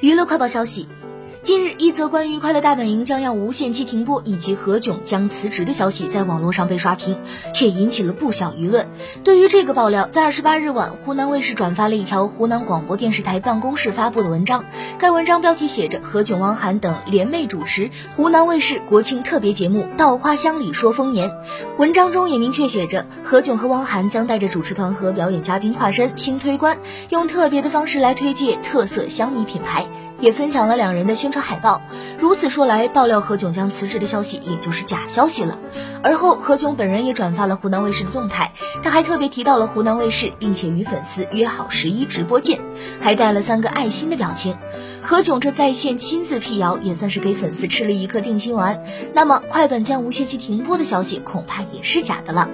娱乐快报消息。近日，一则关于《快乐大本营》将要无限期停播以及何炅将辞职的消息在网络上被刷屏，却引起了不小舆论。对于这个爆料，在二十八日晚，湖南卫视转发了一条湖南广播电视台办公室发布的文章。该文章标题写着：“何炅、汪涵等联袂主持湖南卫视国庆特别节目《稻花香里说丰年》。”文章中也明确写着，何炅和汪涵将带着主持团和表演嘉宾化身新推官，用特别的方式来推介特色香米品牌。也分享了两人的宣传海报。如此说来，爆料何炅将辞职的消息也就是假消息了。而后，何炅本人也转发了湖南卫视的动态，他还特别提到了湖南卫视，并且与粉丝约好十一直播见，还带了三个爱心的表情。何炅这在线亲自辟谣，也算是给粉丝吃了一颗定心丸。那么，快本将无限期停播的消息，恐怕也是假的了。